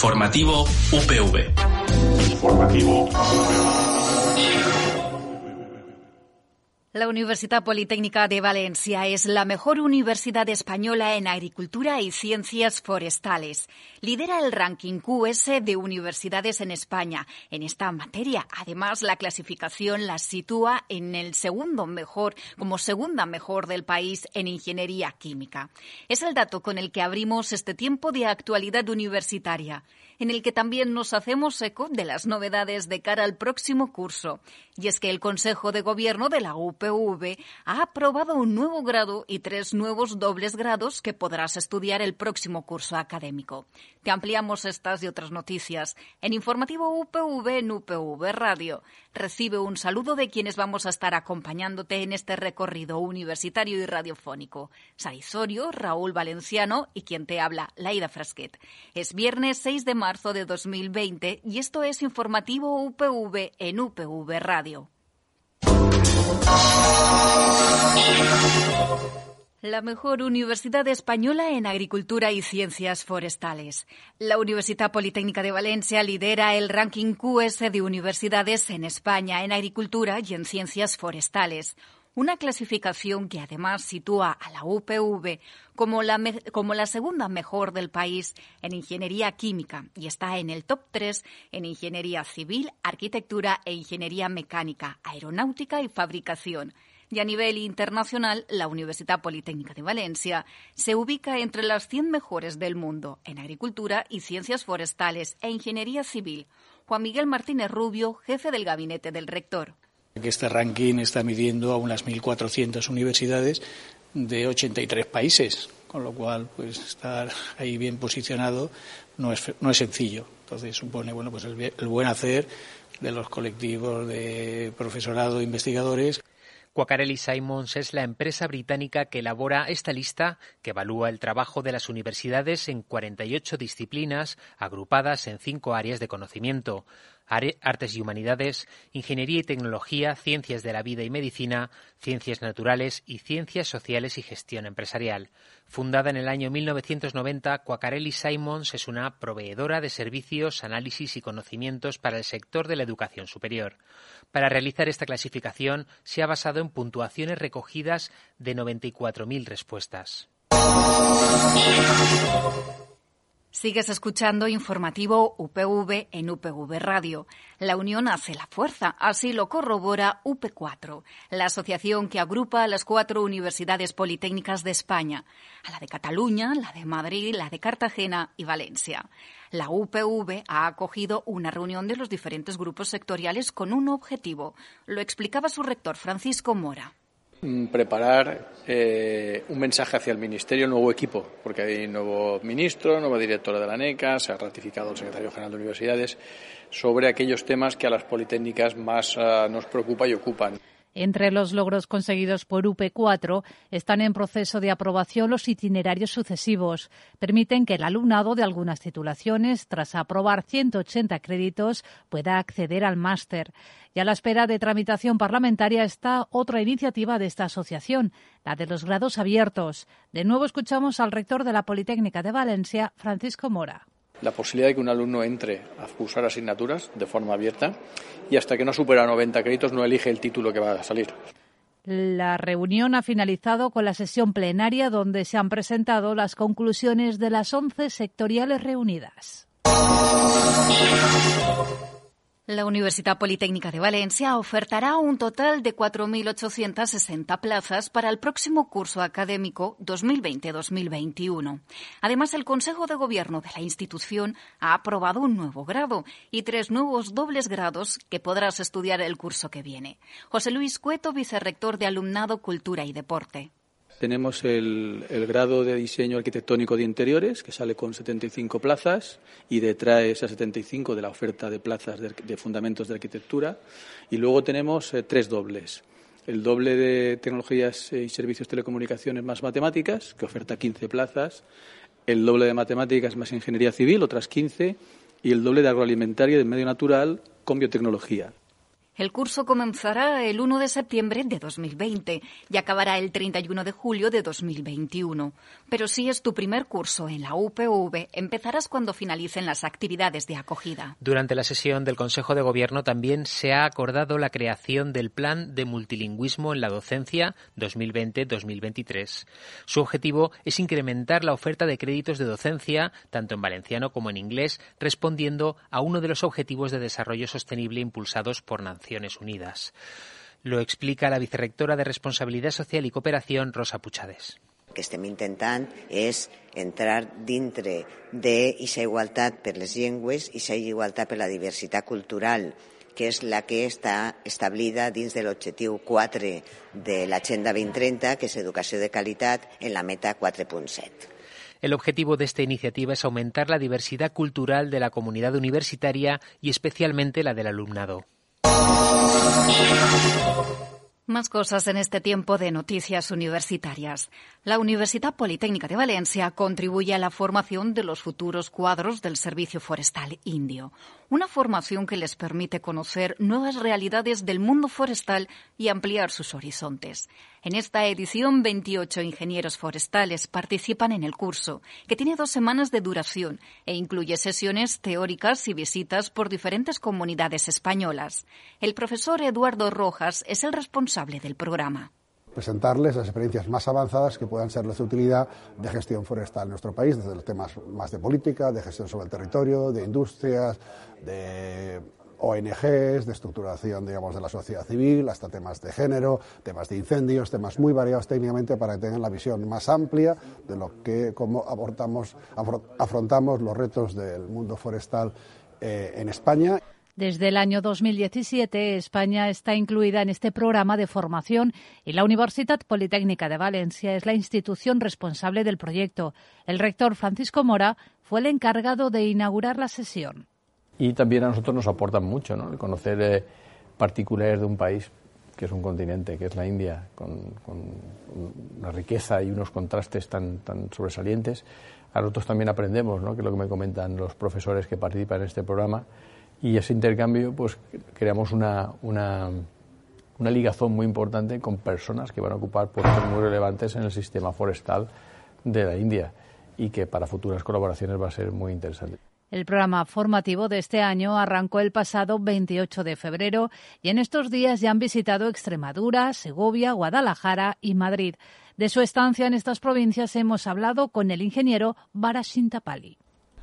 Informativo UPV. Informativo. La Universidad Politécnica de Valencia es la mejor universidad española en agricultura y ciencias forestales. Lidera el ranking QS de universidades en España en esta materia. Además, la clasificación la sitúa en el segundo mejor, como segunda mejor del país en ingeniería química. Es el dato con el que abrimos este tiempo de actualidad universitaria en el que también nos hacemos eco de las novedades de cara al próximo curso. Y es que el Consejo de Gobierno de la UPV ha aprobado un nuevo grado y tres nuevos dobles grados que podrás estudiar el próximo curso académico. Te ampliamos estas y otras noticias en Informativo UPV en UPV Radio. Recibe un saludo de quienes vamos a estar acompañándote en este recorrido universitario y radiofónico. Sarizorio, Raúl Valenciano y quien te habla, Laida Frasquet. Es viernes 6 de marzo de 2020 y esto es Informativo UPV en UPV Radio. La mejor universidad española en agricultura y ciencias forestales. La Universidad Politécnica de Valencia lidera el ranking QS de universidades en España en agricultura y en ciencias forestales. Una clasificación que además sitúa a la UPV como la, segunda mejor del país en ingeniería química y está en el top 3 en ingeniería civil, arquitectura e ingeniería mecánica, aeronáutica y fabricación y a nivel internacional, la Universidad Politécnica de Valencia se ubica entre las 100 mejores del mundo en agricultura y ciencias forestales e ingeniería civil. Juan Miguel Martínez Rubio, jefe del gabinete del rector. Este ranking está midiendo a unas 1.400 universidades de 83 países, con lo cual pues estar ahí bien posicionado no es, no es sencillo. Entonces supone bueno pues el, el buen hacer de los colectivos de profesorado e investigadores Quacarelli Simons es la empresa británica que elabora esta lista que evalúa el trabajo de las universidades en 48 disciplinas agrupadas en cinco áreas de conocimiento artes y humanidades, ingeniería y tecnología, ciencias de la vida y medicina, ciencias naturales y ciencias sociales y gestión empresarial. Fundada en el año 1990, Quacarelli Simons es una proveedora de servicios, análisis y conocimientos para el sector de la educación superior. Para realizar esta clasificación se ha basado en puntuaciones recogidas de 94.000 respuestas. Sigues escuchando informativo UPV en UPV Radio. La unión hace la fuerza, así lo corrobora UP4, la asociación que agrupa a las cuatro universidades politécnicas de España, a la de Cataluña, la de Madrid, la de Cartagena y Valencia. La UPV ha acogido una reunión de los diferentes grupos sectoriales con un objetivo. Lo explicaba su rector Francisco Mora. Mm, preparar eh, un mensaje hacia el Ministerio, el nuevo equipo, porque hay nuevo ministro, nueva directora de la NECA, se ha ratificado el secretario general de universidades, sobre aquellos temas que a las politécnicas más uh, nos preocupa y ocupan. Entre los logros conseguidos por UP4 están en proceso de aprobación los itinerarios sucesivos. Permiten que el alumnado de algunas titulaciones, tras aprobar 180 créditos, pueda acceder al máster. Y a la espera de tramitación parlamentaria está otra iniciativa de esta asociación, la de los grados abiertos. De nuevo escuchamos al rector de la Politécnica de Valencia, Francisco Mora la posibilidad de que un alumno entre a cursar asignaturas de forma abierta y hasta que no supera 90 créditos no elige el título que va a salir. La reunión ha finalizado con la sesión plenaria donde se han presentado las conclusiones de las 11 sectoriales reunidas. La Universidad Politécnica de Valencia ofertará un total de 4.860 plazas para el próximo curso académico 2020-2021. Además, el Consejo de Gobierno de la institución ha aprobado un nuevo grado y tres nuevos dobles grados que podrás estudiar el curso que viene. José Luis Cueto, vicerrector de Alumnado, Cultura y Deporte. Tenemos el, grado de diseño arquitectónico de interiores, que sale con 75 plazas y detrae esas 75 de la oferta de plazas de, fundamentos de arquitectura. Y luego tenemos eh, tres dobles. El doble de tecnologías y servicios de telecomunicaciones más matemáticas, que oferta 15 plazas. El doble de matemáticas más ingeniería civil, otras 15. Y el doble de agroalimentaria y de medio natural con biotecnología. El curso comenzará el 1 de septiembre de 2020 y acabará el 31 de julio de 2021. Pero si es tu primer curso en la UPV, empezarás cuando finalicen las actividades de acogida. Durante la sesión del Consejo de Gobierno también se ha acordado la creación del Plan de Multilingüismo en la Docencia 2020-2023. Su objetivo es incrementar la oferta de créditos de docencia, tanto en valenciano como en inglés, respondiendo a uno de los objetivos de desarrollo sostenible impulsados por. Unidas. Lo explica la vicerrectora de Responsabilidad Social y Cooperación, Rosa Puchades. Que estem intentant és entrar dintre d'aquesta igualtat per les llengües i aquesta igualtat per la diversitat cultural que és la que està establida dins de l'objectiu 4 de l'Agenda 2030, que és educació de qualitat, en la meta 4.7. El objetivo de esta iniciativa es aumentar la diversidad cultural de la comunidad universitaria y especialmente la del alumnado. Más cosas en este tiempo de noticias universitarias. La Universidad Politécnica de Valencia contribuye a la formación de los futuros cuadros del Servicio Forestal Indio, una formación que les permite conocer nuevas realidades del mundo forestal y ampliar sus horizontes. En esta edición, 28 ingenieros forestales participan en el curso, que tiene dos semanas de duración e incluye sesiones teóricas y visitas por diferentes comunidades españolas. El profesor Eduardo Rojas es el responsable del programa presentarles las experiencias más avanzadas que puedan ser de utilidad de gestión forestal en nuestro país, desde los temas más de política, de gestión sobre el territorio, de industrias, de ONGs, de estructuración, digamos, de la sociedad civil, hasta temas de género, temas de incendios, temas muy variados técnicamente para que tengan la visión más amplia de lo que, cómo afrontamos los retos del mundo forestal eh, en España. Desde el año 2017, España está incluida en este programa de formación y la Universidad Politécnica de Valencia es la institución responsable del proyecto. El rector Francisco Mora fue el encargado de inaugurar la sesión. Y también a nosotros nos aportan mucho ¿no? el conocer eh, particulares de un país que es un continente, que es la India, con, una riqueza y unos contrastes tan, tan sobresalientes. A nosotros también aprendemos, ¿no? que es lo que me comentan los profesores que participan en este programa, y ese intercambio pues creamos una, una, una ligazón muy importante con personas que van a ocupar puestos muy relevantes en el sistema forestal de la India y que para futuras colaboraciones va a ser muy interesante. El programa formativo de este año arrancó el pasado 28 de febrero y en estos días ya han visitado Extremadura, Segovia, Guadalajara y Madrid. De su estancia en estas provincias hemos hablado con el ingeniero Barashintapali.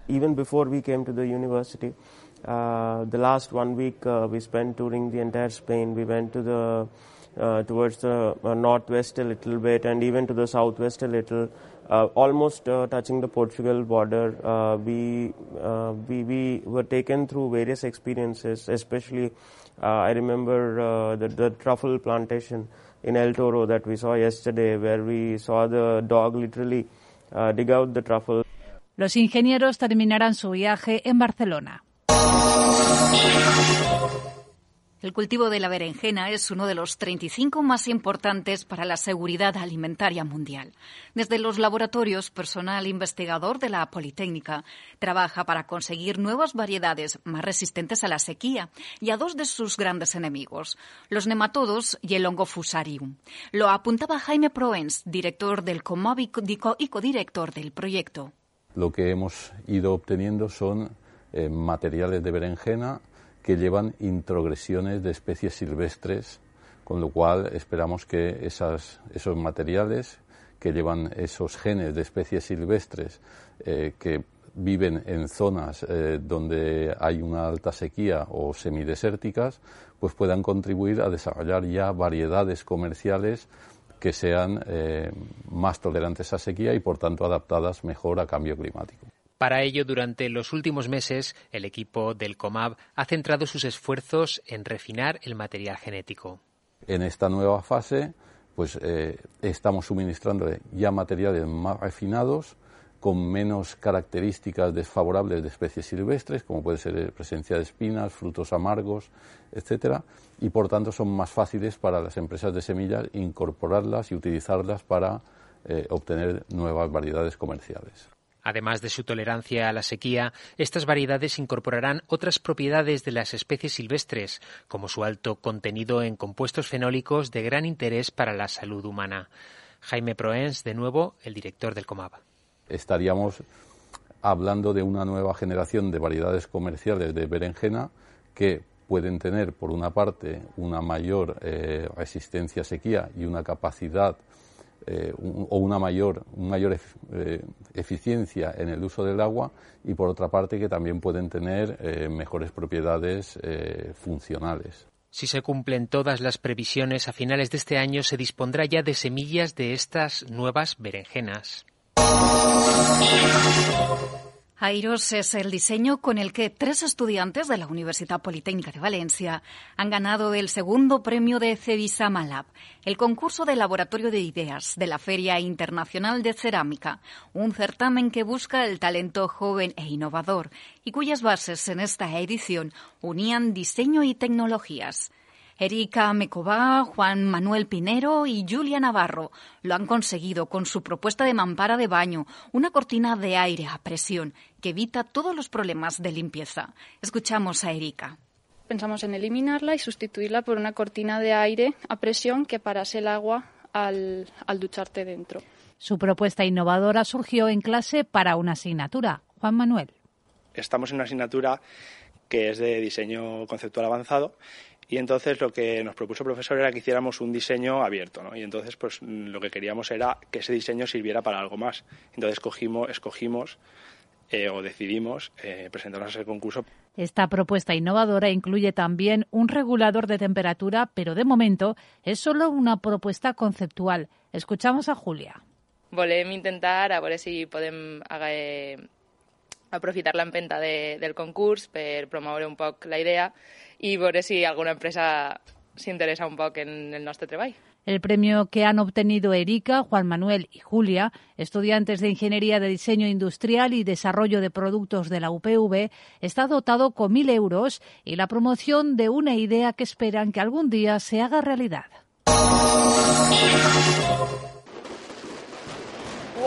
Even before we came to the university, Uh, the last one week uh, we spent touring the entire Spain. We went to the uh, towards the uh, northwest a little bit and even to the southwest a little, uh, almost uh, touching the Portugal border. we, we we were taken through various experiences, especially I remember the, the truffle plantation in El Toro that we saw yesterday, where we saw the dog literally dig out the truffle. Los ingenieros terminarán su viaje en Barcelona. El cultivo de la berenjena es uno de los 35 más importantes para la seguridad alimentaria mundial. Desde los laboratorios, personal investigador de la Politécnica trabaja para conseguir nuevas variedades más resistentes a la sequía y a dos de sus grandes enemigos, los nematodos y el hongo fusarium. Lo apuntaba Jaime Proens, director del COMAB y codirector del proyecto. Lo que hemos ido obteniendo son eh, materiales de berenjena que llevan introgresiones de especies silvestres, con lo cual esperamos que esos materiales que llevan esos genes de especies silvestres eh, que viven en zonas eh, donde hay una alta sequía o semidesérticas, pues puedan contribuir a desarrollar ya variedades comerciales que sean más tolerantes a sequía y por tanto adaptadas mejor a cambio climático. Para ello, durante los últimos meses, el equipo del COMAB ha centrado sus esfuerzos en refinar el material genético. En esta nueva fase, pues eh, estamos suministrando ya materiales más refinados, con menos características desfavorables de especies silvestres, como puede ser la presencia de espinas, frutos amargos, etcétera, y por tanto son más fáciles para las empresas de semillas incorporarlas y utilizarlas para eh, obtener nuevas variedades comerciales. Además de su tolerancia a la sequía, estas variedades incorporarán otras propiedades de las especies silvestres, como su alto contenido en compuestos fenólicos de gran interés para la salud humana. Jaime Proens, de nuevo, el director del Comab. Estaríamos hablando de una nueva generación de variedades comerciales de berenjena que pueden tener, por una parte, una mayor eh, resistencia a sequía y una capacidad eh, o una mayor, mayor eh, eficiencia en el uso del agua y, por otra parte, que también pueden tener mejores propiedades funcionales. Si se cumplen todas las previsiones, a finales de este año se dispondrá ya de semillas de estas nuevas berenjenas. Airos es el diseño con el que tres estudiantes de la Universidad Politécnica de Valencia han ganado el segundo premio de Cebisama Lab, el concurso de laboratorio de ideas de la Feria Internacional de Cerámica, un certamen que busca el talento joven e innovador y cuyas bases en esta edición unían diseño y tecnologías. Erika Mecová, Juan Manuel Pinero y Julia Navarro lo han conseguido con su propuesta de mampara de baño, una cortina de aire a presión que evita todos los problemas de limpieza. Escuchamos a Erika. Pensamos en eliminarla y sustituirla por una cortina de aire a presión que parase el agua al, al ducharte dentro. Su propuesta innovadora surgió en clase para una asignatura. Juan Manuel. Estamos en una asignatura que es de diseño conceptual avanzado y entonces lo que nos propuso el profesor era que hiciéramos un diseño abierto, ¿no? Y entonces pues lo que queríamos era que ese diseño sirviera para algo más. Entonces escogimos, escogimos eh, o decidimos eh, presentarnos a ese concurso. Esta propuesta innovadora incluye también un regulador de temperatura, pero de momento es solo una propuesta conceptual. Escuchamos a Julia. Volem intentar a veure si podem eh, aprofitar l'empenta de, del concurs per promoure un poc la idea y ver si alguna empresa se interesa un poco en el nuestro trabajo. El premio que han obtenido Erika, Juan Manuel y Julia, estudiantes de Ingeniería de Diseño Industrial y Desarrollo de Productos de la UPV, está dotado con mil euros y la promoción de una idea que esperan que algún día se haga realidad.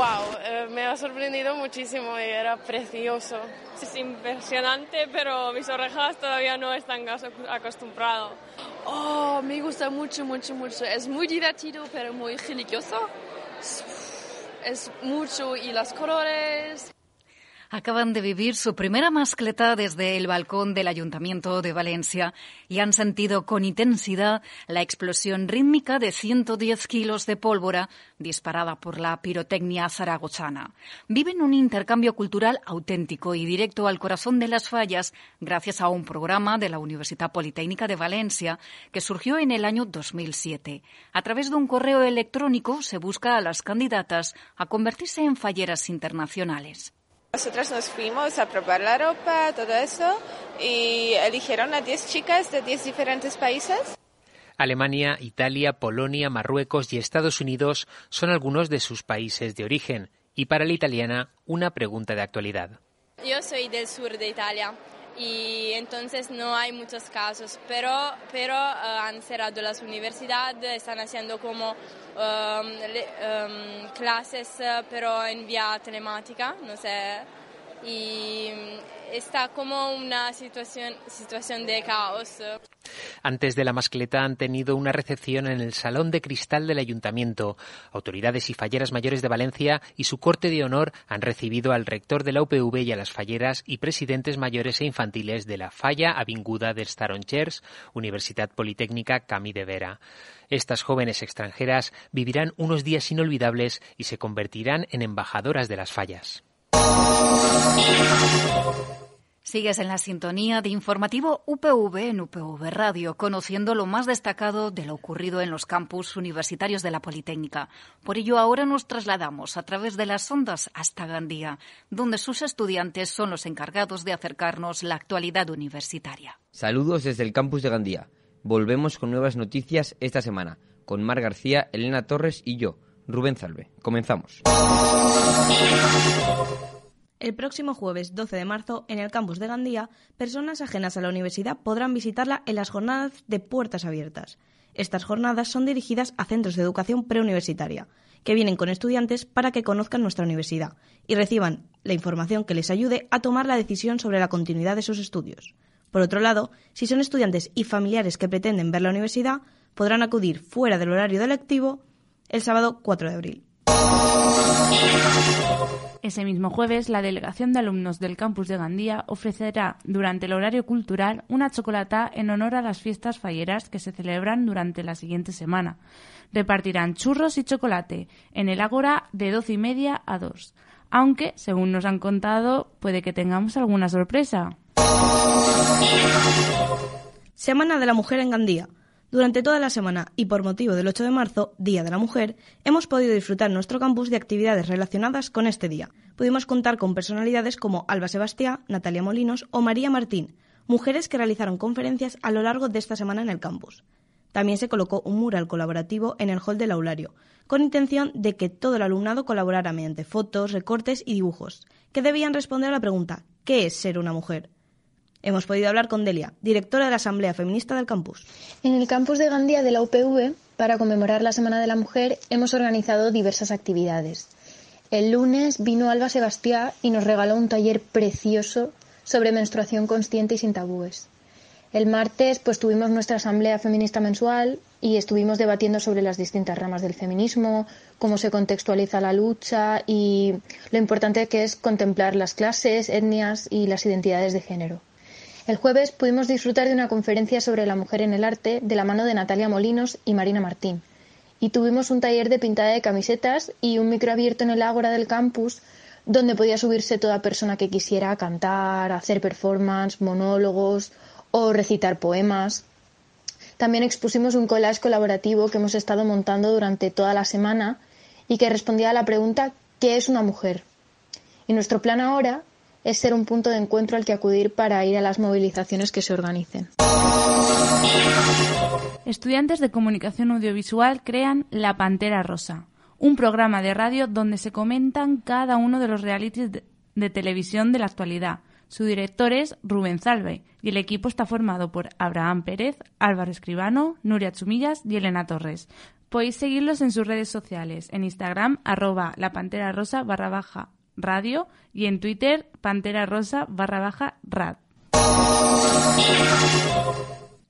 Wow, eh, me ha sorprendido muchísimo y era precioso. Es impresionante, pero mis orejas todavía no están acostumbradas. Oh, me gusta mucho, mucho, mucho. Es muy divertido, pero muy religioso. Es mucho y los colores acaban de vivir su primera mascleta desde el balcón del Ayuntamiento de Valencia y han sentido con intensidad la explosión rítmica de 110 kilos de pólvora disparada por la pirotecnia zaragozana. Viven un intercambio cultural auténtico y directo al corazón de las fallas gracias a un programa de la Universidad Politécnica de Valencia que surgió en el año 2007. A través de un correo electrónico se busca a las candidatas a convertirse en falleras internacionales. Nosotras nos fuimos a probar la ropa, todo eso, y eligieron a 10 chicas de 10 diferentes países. Alemania, Italia, Polonia, Marruecos y Estados Unidos son algunos de sus países de origen. Y para la italiana, una pregunta de actualidad. Yo soy del sur de Italia y entonces no hay muchos casos, pero, pero eh, han cerrado las universidades, están haciendo como um, um, clases, eh, pero en vía telemática, no sé, y está como una situación, situación de caos. Antes de la mascleta han tenido una recepción en el Salón de Cristal del Ayuntamiento. Autoridades y falleras mayores de Valencia y su corte de honor han recibido al rector de la UPV y a las falleras y presidentes mayores e infantiles de la Falla Avinguda de Staronchers, Universidad Politécnica Cami de Vera. Estas jóvenes extranjeras vivirán unos días inolvidables y se convertirán en embajadoras de las fallas. Sigues en la sintonía de informativo UPV en UPV Radio, conociendo lo más destacado de lo ocurrido en los campus universitarios de la Politécnica. Por ello, ahora nos trasladamos a través de las ondas hasta Gandía, donde sus estudiantes son los encargados de acercarnos la actualidad universitaria. Saludos desde el campus de Gandía. Volvemos con nuevas noticias esta semana, con Mar García, Elena Torres y yo, Rubén Salve. Comenzamos. El próximo jueves 12 de marzo, en el campus de Gandía, personas ajenas a la universidad podrán visitarla en las jornadas de puertas abiertas. Estas jornadas son dirigidas a centros de educación preuniversitaria que vienen con estudiantes para que conozcan nuestra universidad y reciban la información que les ayude a tomar la decisión sobre la continuidad de sus estudios. Por otro lado, si son estudiantes y familiares que pretenden ver la universidad, podrán acudir fuera del horario del lectivo el sábado 4 de abril. Ese mismo jueves, la delegación de alumnos del campus de Gandía ofrecerá durante el horario cultural una chocolata en honor a las fiestas falleras que se celebran durante la siguiente semana. Repartirán churros y chocolate en el Ágora de doce y media a dos. Aunque, según nos han contado, puede que tengamos alguna sorpresa. Semana de la Mujer en Gandía. Durante toda la semana y por motivo del 8 de marzo, Día de la Mujer, hemos podido disfrutar nuestro campus de actividades relacionadas con este día. Pudimos contar con personalidades como Alba Sebastián, Natalia Molinos o María Martín, mujeres que realizaron conferencias a lo largo de esta semana en el campus. También se colocó un mural colaborativo en el hall del aulario, con intención de que todo el alumnado colaborara mediante fotos, recortes y dibujos, que debían responder a la pregunta ¿qué es ser una mujer? Hemos podido hablar con Delia, directora de la Asamblea Feminista del campus. En el campus de Gandía de la UPV, para conmemorar la Semana de la Mujer, hemos organizado diversas actividades. El lunes vino Alba Sebastián y nos regaló un taller precioso sobre menstruación consciente y sin tabúes. El martes pues tuvimos nuestra asamblea feminista mensual y estuvimos debatiendo sobre las distintas ramas del feminismo, cómo se contextualiza la lucha y lo importante que es contemplar las clases, etnias y las identidades de género. El jueves pudimos disfrutar de una conferencia sobre la mujer en el arte de la mano de Natalia Molinos y Marina Martín. Y tuvimos un taller de pintada de camisetas y un micro abierto en el ágora del campus donde podía subirse toda persona que quisiera cantar, hacer performance, monólogos o recitar poemas. También expusimos un collage colaborativo que hemos estado montando durante toda la semana y que respondía a la pregunta ¿qué es una mujer? Y nuestro plan ahora es ser un punto de encuentro al que acudir para ir a las movilizaciones que se organicen. Estudiantes de comunicación audiovisual crean La Pantera Rosa, un programa de radio donde se comentan cada uno de los realities de, televisión de la actualidad. Su director es Rubén Salve y el equipo está formado por Abraham Pérez, Álvaro Escribano, Nuria Chumillas y Elena Torres. Podéis seguirlos en sus redes sociales, en Instagram, arroba la pantera rosa barra baja radio y en Twitter Pantera Rosa barra baja rad.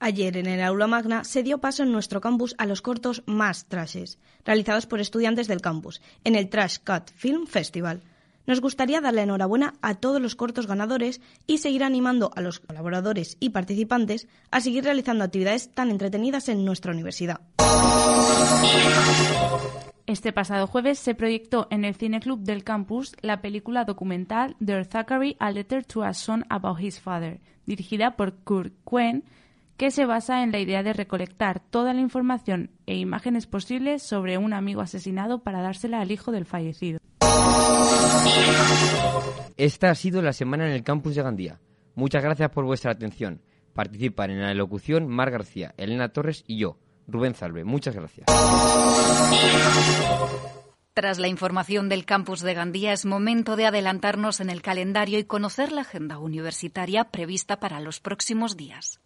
Ayer en el aula magna se dio paso en nuestro campus a los cortos más trashes, realizados por estudiantes del campus, en el Trash Cut Film Festival. Nos gustaría darle enhorabuena a todos los cortos ganadores y seguir animando a los colaboradores y participantes a seguir realizando actividades tan entretenidas en nuestra universidad. Este pasado jueves se proyectó en el Cineclub del campus la película documental The Thackeray A Letter to a Son About His Father, dirigida por Kurt Quinn, que se basa en la idea de recolectar toda la información e imágenes posibles sobre un amigo asesinado para dársela al hijo del fallecido. Esta ha sido la semana en el campus de Gandía. Muchas gracias por vuestra atención. Participan en la locución Mar García, Elena Torres y yo. Rubén Salve. Muchas gracias. Tras la información del campus de Gandía, es momento de adelantarnos en el calendario y conocer la agenda universitaria prevista para los próximos días.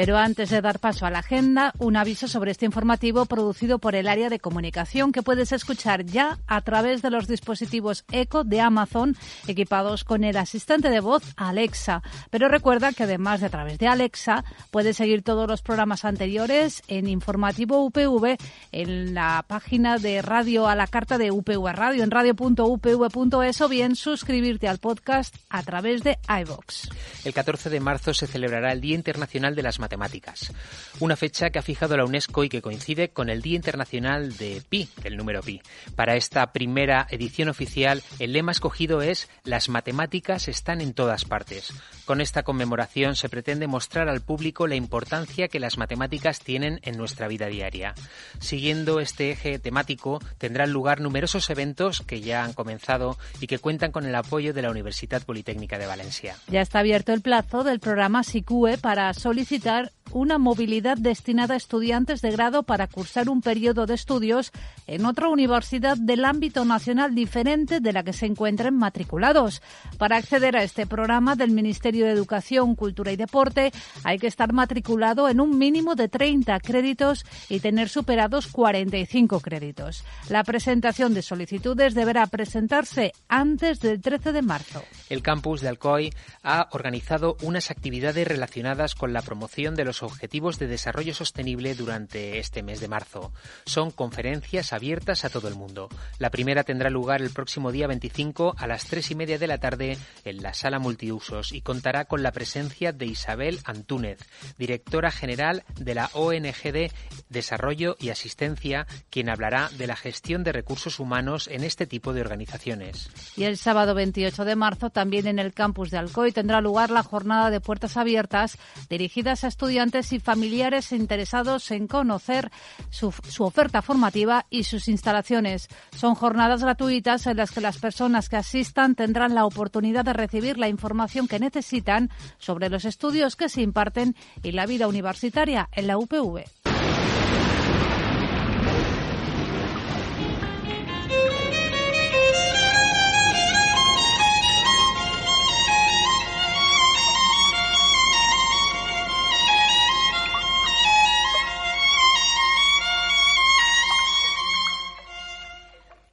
Pero antes de dar paso a la agenda, un aviso sobre este informativo producido por el área de comunicación que puedes escuchar ya a través de los dispositivos Echo de Amazon equipados con el asistente de voz Alexa. Pero recuerda que además de a través de Alexa puedes seguir todos los programas anteriores en informativo UPV en la página de radio a la carta de UPV Radio en radio.upv.es o bien suscribirte al podcast a través de iVox. El 14 de marzo se celebrará el Día Internacional de las Matemáticas matemáticas. Una fecha que ha fijado la UNESCO y que coincide con el Día Internacional de Pi, el número Pi. Para esta primera edición oficial, el lema escogido es Las matemáticas están en todas partes. Con esta conmemoración se pretende mostrar al público la importancia que las matemáticas tienen en nuestra vida diaria. Siguiendo este eje temático, tendrán lugar numerosos eventos que ya han comenzado y que cuentan con el apoyo de la Universidad Politécnica de Valencia. Ya está abierto el plazo del programa SICUE para solicitar una movilidad destinada a estudiantes de grado para cursar un periodo de estudios en otra universidad del ámbito nacional diferente de la que se encuentren matriculados. Para acceder a este programa del Ministerio de Educación, Cultura y Deporte hay que estar matriculado en un mínimo de 30 créditos y tener superados 45 créditos. La presentación de solicitudes deberá presentarse antes del 13 de marzo. El campus de Alcoy ha organizado unas actividades relacionadas con la promoción de los objetivos de desarrollo sostenible durante este mes de marzo. Son conferencias abiertas a todo el mundo. La primera tendrá lugar el próximo día 25 a las 3 y media de la tarde en la sala multiusos y contará con la presencia de Isabel Antúnez, directora general de la ONGD Desarrollo y Asistencia, quien hablará de la gestión de recursos humanos en este tipo de organizaciones. Y el sábado 28 de marzo, también en el campus de Alcoy, tendrá lugar la jornada de puertas abiertas dirigidas a estudiantes y familiares interesados en conocer su, oferta formativa y sus instalaciones. Son jornadas gratuitas en las que las personas que asistan tendrán la oportunidad de recibir la información que necesitan sobre los estudios que se imparten y la vida universitaria en la UPV.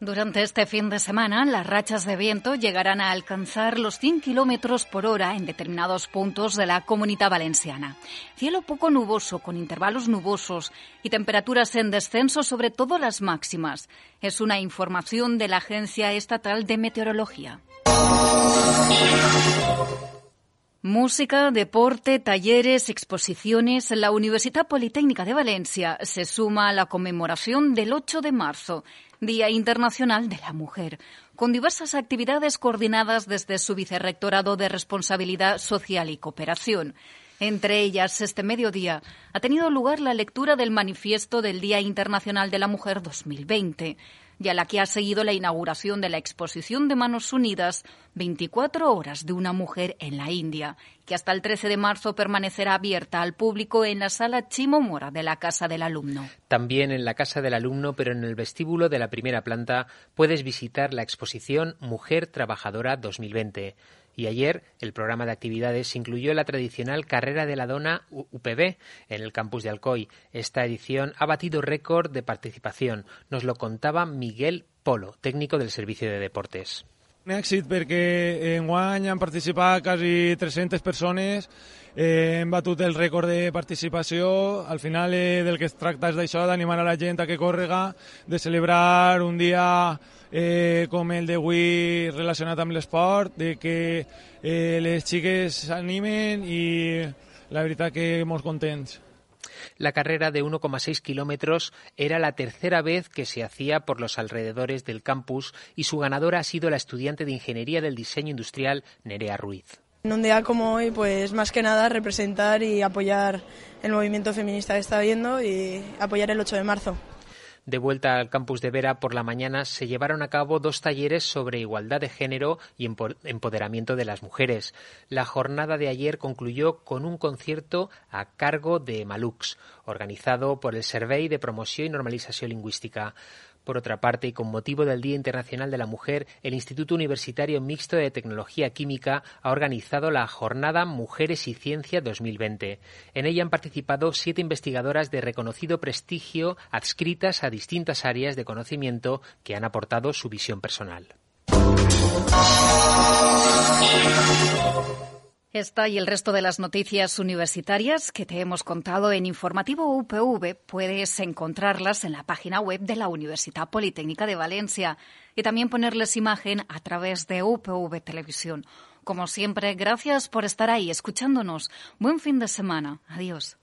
Durante este fin de semana, las rachas de viento llegarán a alcanzar los 100 kilómetros por hora en determinados puntos de la comunidad valenciana. Cielo poco nuboso, con intervalos nubosos y temperaturas en descenso, sobre todo las máximas. Es una información de la Agencia Estatal de Meteorología. Música, deporte, talleres, exposiciones. La Universidad Politécnica de Valencia se suma a la conmemoración del 8 de marzo, Día Internacional de la Mujer, con diversas actividades coordinadas desde su Vicerrectorado de Responsabilidad Social y Cooperación. Entre ellas, este mediodía ha tenido lugar la lectura del manifiesto del Día Internacional de la Mujer 2020 y a la que ha seguido la inauguración de la exposición de Manos Unidas 24 horas de una mujer en la India, que hasta el 13 de marzo permanecerá abierta al público en la sala Chimo Mora de la Casa del Alumno. También en la Casa del Alumno, pero en el vestíbulo de la primera planta, puedes visitar la exposición Mujer Trabajadora 2020 y ayer el programa de actividades incluyó la tradicional carrera de la dona UPB en el campus de Alcoy. Esta edición ha batido récord de participación. Nos lo contaba Miguel Polo, técnico del Servicio de Deportes. Un èxit perquè enguany han participat quasi 300 persones, eh, hem batut el rècord de participació, al final eh, del que es tracta és d'això, d'animar a la gent a que córrega, de celebrar un dia eh, com el d'avui relacionat amb l'esport, de que eh, les xiques s'animen i la veritat que molt contents. La carrera de 1,6 kilómetros era la tercera vez que se hacía por los alrededores del campus y su ganadora ha sido la estudiante de Ingeniería del Diseño Industrial Nerea Ruiz. En un día como hoy, pues más que nada representar y apoyar el movimiento feminista que está habiendo y apoyar el 8 de marzo. De vuelta al campus de Vera por la mañana se llevaron a cabo dos talleres sobre igualdad de género y empoderamiento de las mujeres. La jornada de ayer concluyó con un concierto a cargo de Malux, organizado por el Survey de Promoción y Normalización Lingüística. Por otra parte, y con motivo del Día Internacional de la Mujer, el Instituto Universitario Mixto de Tecnología Química ha organizado la Jornada Mujeres y Ciencia 2020. En ella han participado siete investigadoras de reconocido prestigio adscritas a distintas áreas de conocimiento que han aportado su visión personal. Esta y el resto de las noticias universitarias que te hemos contado en Informativo UPV puedes encontrarlas en la página web de la Universidad Politécnica de Valencia y también ponerles imagen a través de UPV Televisión. Como siempre, gracias por estar ahí escuchándonos. Buen fin de semana. Adiós.